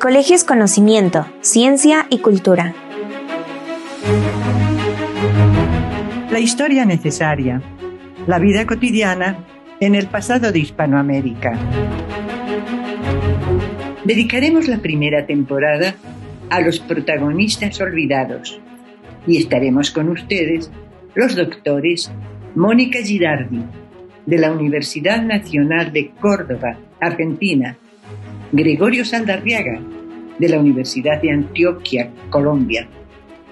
colegio es conocimiento, ciencia y cultura. La historia necesaria. La vida cotidiana en el pasado de Hispanoamérica. Dedicaremos la primera temporada a los protagonistas olvidados y estaremos con ustedes los doctores Mónica Girardi, de la Universidad Nacional de Córdoba, Argentina, Gregorio Saldarriaga, de la Universidad de Antioquia, Colombia,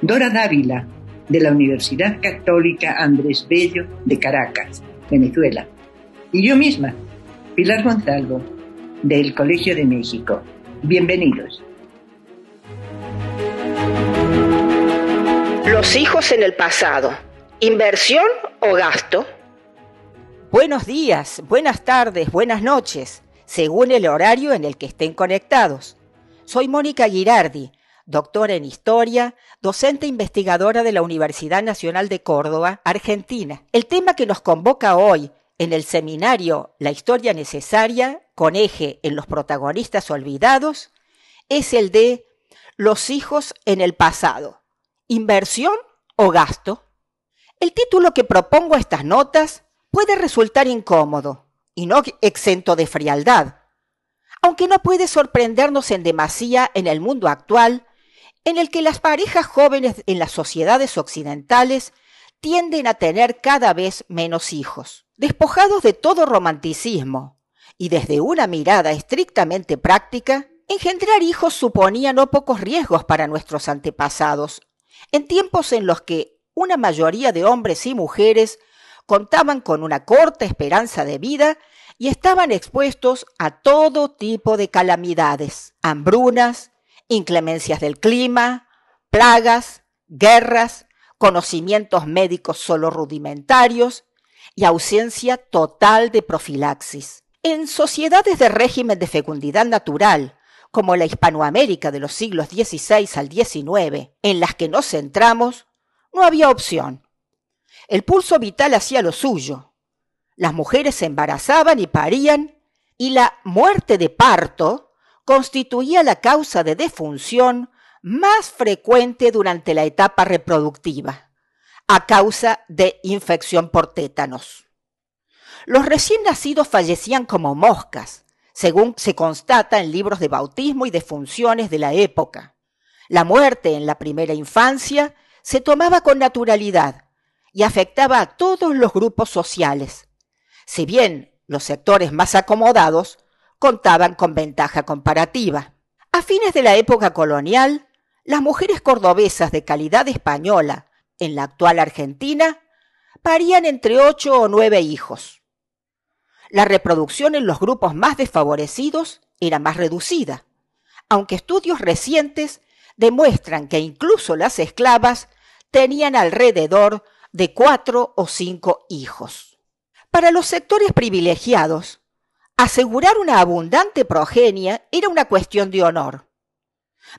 Dora Dávila, de la Universidad Católica Andrés Bello de Caracas, Venezuela, y yo misma, Pilar Gonzalo, del Colegio de México. Bienvenidos. Los hijos en el pasado. ¿Inversión o gasto? Buenos días, buenas tardes, buenas noches, según el horario en el que estén conectados. Soy Mónica Girardi, doctora en Historia, docente investigadora de la Universidad Nacional de Córdoba, Argentina. El tema que nos convoca hoy en el seminario La Historia Necesaria, con eje en los protagonistas olvidados, es el de Los hijos en el pasado. ¿Inversión o gasto? El título que propongo a estas notas puede resultar incómodo y no exento de frialdad, aunque no puede sorprendernos en demasía en el mundo actual, en el que las parejas jóvenes en las sociedades occidentales tienden a tener cada vez menos hijos. Despojados de todo romanticismo y desde una mirada estrictamente práctica, engendrar hijos suponía no pocos riesgos para nuestros antepasados, en tiempos en los que una mayoría de hombres y mujeres contaban con una corta esperanza de vida y estaban expuestos a todo tipo de calamidades, hambrunas, inclemencias del clima, plagas, guerras, conocimientos médicos solo rudimentarios y ausencia total de profilaxis. En sociedades de régimen de fecundidad natural, como la Hispanoamérica de los siglos XVI al XIX, en las que nos centramos, no había opción. El pulso vital hacía lo suyo. Las mujeres se embarazaban y parían, y la muerte de parto constituía la causa de defunción más frecuente durante la etapa reproductiva, a causa de infección por tétanos. Los recién nacidos fallecían como moscas, según se constata en libros de bautismo y de funciones de la época. La muerte en la primera infancia se tomaba con naturalidad y afectaba a todos los grupos sociales, si bien los sectores más acomodados contaban con ventaja comparativa. A fines de la época colonial, las mujeres cordobesas de calidad española en la actual Argentina parían entre ocho o nueve hijos. La reproducción en los grupos más desfavorecidos era más reducida, aunque estudios recientes demuestran que incluso las esclavas tenían alrededor de cuatro o cinco hijos. Para los sectores privilegiados, asegurar una abundante progenia era una cuestión de honor,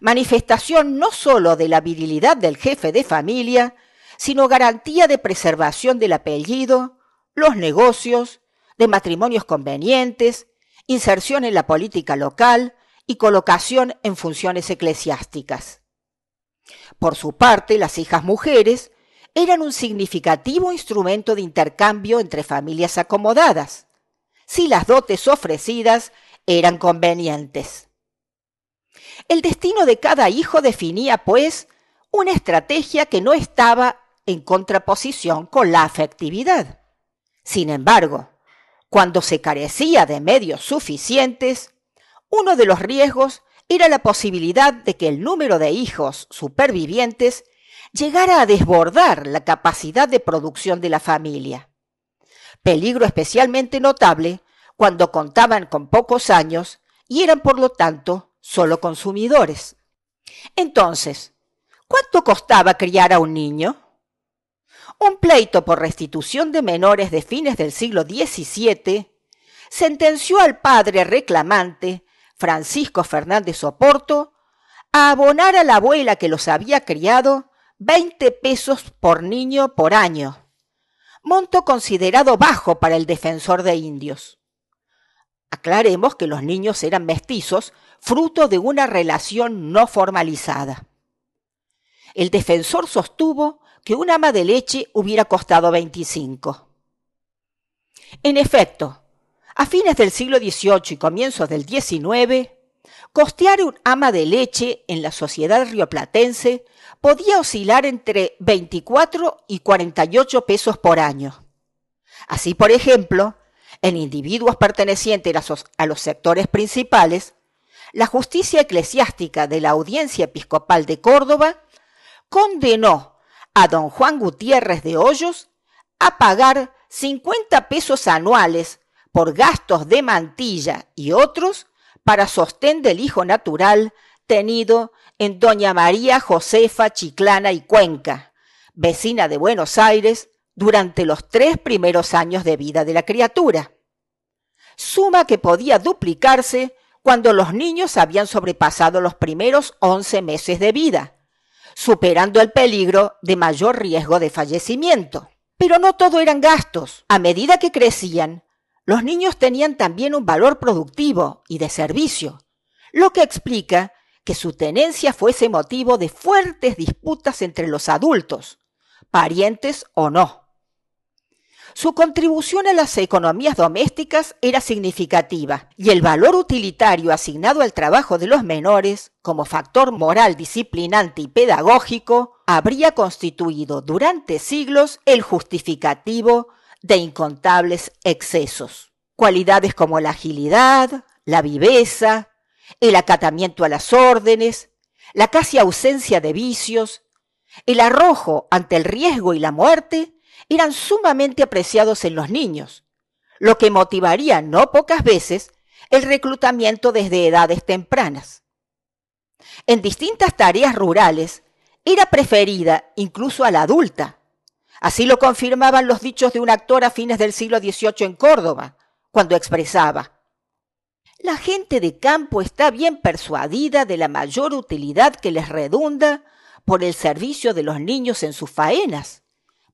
manifestación no sólo de la virilidad del jefe de familia, sino garantía de preservación del apellido, los negocios, de matrimonios convenientes, inserción en la política local y colocación en funciones eclesiásticas. Por su parte, las hijas mujeres eran un significativo instrumento de intercambio entre familias acomodadas, si las dotes ofrecidas eran convenientes. El destino de cada hijo definía, pues, una estrategia que no estaba en contraposición con la afectividad. Sin embargo, cuando se carecía de medios suficientes, uno de los riesgos era la posibilidad de que el número de hijos supervivientes llegara a desbordar la capacidad de producción de la familia. Peligro especialmente notable cuando contaban con pocos años y eran por lo tanto solo consumidores. Entonces, ¿cuánto costaba criar a un niño? Un pleito por restitución de menores de fines del siglo XVII sentenció al padre reclamante Francisco Fernández Oporto, a abonar a la abuela que los había criado 20 pesos por niño por año, monto considerado bajo para el defensor de indios. Aclaremos que los niños eran mestizos, fruto de una relación no formalizada. El defensor sostuvo que un ama de leche hubiera costado 25. En efecto, a fines del siglo XVIII y comienzos del XIX, costear un ama de leche en la sociedad rioplatense podía oscilar entre 24 y 48 pesos por año. Así, por ejemplo, en individuos pertenecientes a los sectores principales, la justicia eclesiástica de la Audiencia Episcopal de Córdoba condenó a don Juan Gutiérrez de Hoyos a pagar 50 pesos anuales por gastos de mantilla y otros para sostén del hijo natural tenido en doña María Josefa Chiclana y Cuenca, vecina de Buenos Aires, durante los tres primeros años de vida de la criatura. Suma que podía duplicarse cuando los niños habían sobrepasado los primeros 11 meses de vida, superando el peligro de mayor riesgo de fallecimiento. Pero no todo eran gastos. A medida que crecían, los niños tenían también un valor productivo y de servicio, lo que explica que su tenencia fuese motivo de fuertes disputas entre los adultos, parientes o no. Su contribución a las economías domésticas era significativa y el valor utilitario asignado al trabajo de los menores como factor moral disciplinante y pedagógico habría constituido durante siglos el justificativo de incontables excesos. Cualidades como la agilidad, la viveza, el acatamiento a las órdenes, la casi ausencia de vicios, el arrojo ante el riesgo y la muerte eran sumamente apreciados en los niños, lo que motivaría no pocas veces el reclutamiento desde edades tempranas. En distintas tareas rurales era preferida incluso a la adulta. Así lo confirmaban los dichos de un actor a fines del siglo XVIII en Córdoba, cuando expresaba, la gente de campo está bien persuadida de la mayor utilidad que les redunda por el servicio de los niños en sus faenas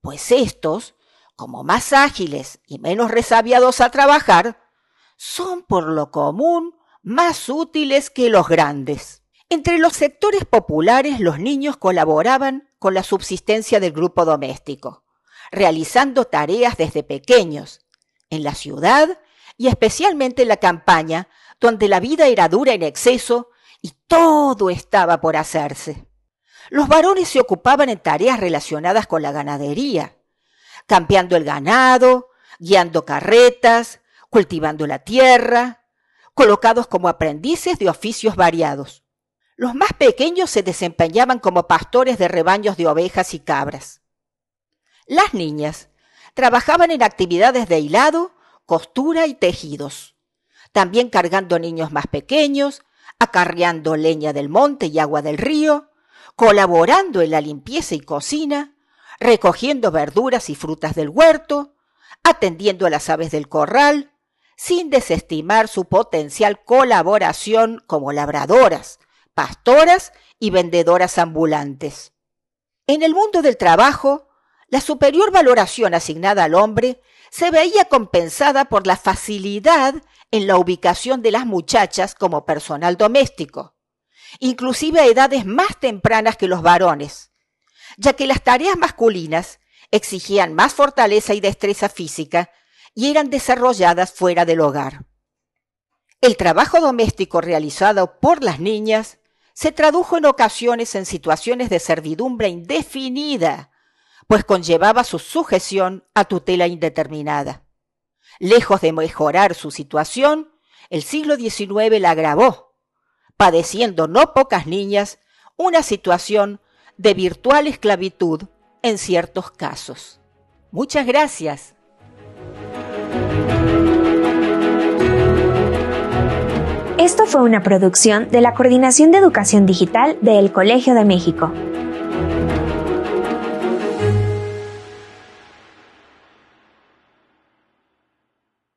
pues estos, como más ágiles y menos resabiados a trabajar, son por lo común más útiles que los grandes. Entre los sectores populares los niños colaboraban con la subsistencia del grupo doméstico, realizando tareas desde pequeños, en la ciudad y especialmente en la campaña, donde la vida era dura en exceso y todo estaba por hacerse. Los varones se ocupaban en tareas relacionadas con la ganadería, campeando el ganado, guiando carretas, cultivando la tierra, colocados como aprendices de oficios variados. Los más pequeños se desempeñaban como pastores de rebaños de ovejas y cabras. Las niñas trabajaban en actividades de hilado, costura y tejidos, también cargando niños más pequeños, acarreando leña del monte y agua del río, colaborando en la limpieza y cocina, recogiendo verduras y frutas del huerto, atendiendo a las aves del corral, sin desestimar su potencial colaboración como labradoras, pastoras y vendedoras ambulantes. En el mundo del trabajo, la superior valoración asignada al hombre se veía compensada por la facilidad en la ubicación de las muchachas como personal doméstico, inclusive a edades más tempranas que los varones, ya que las tareas masculinas exigían más fortaleza y destreza física y eran desarrolladas fuera del hogar. El trabajo doméstico realizado por las niñas se tradujo en ocasiones en situaciones de servidumbre indefinida, pues conllevaba su sujeción a tutela indeterminada. Lejos de mejorar su situación, el siglo XIX la agravó, padeciendo no pocas niñas una situación de virtual esclavitud en ciertos casos. Muchas gracias. Esto fue una producción de la Coordinación de Educación Digital del Colegio de México.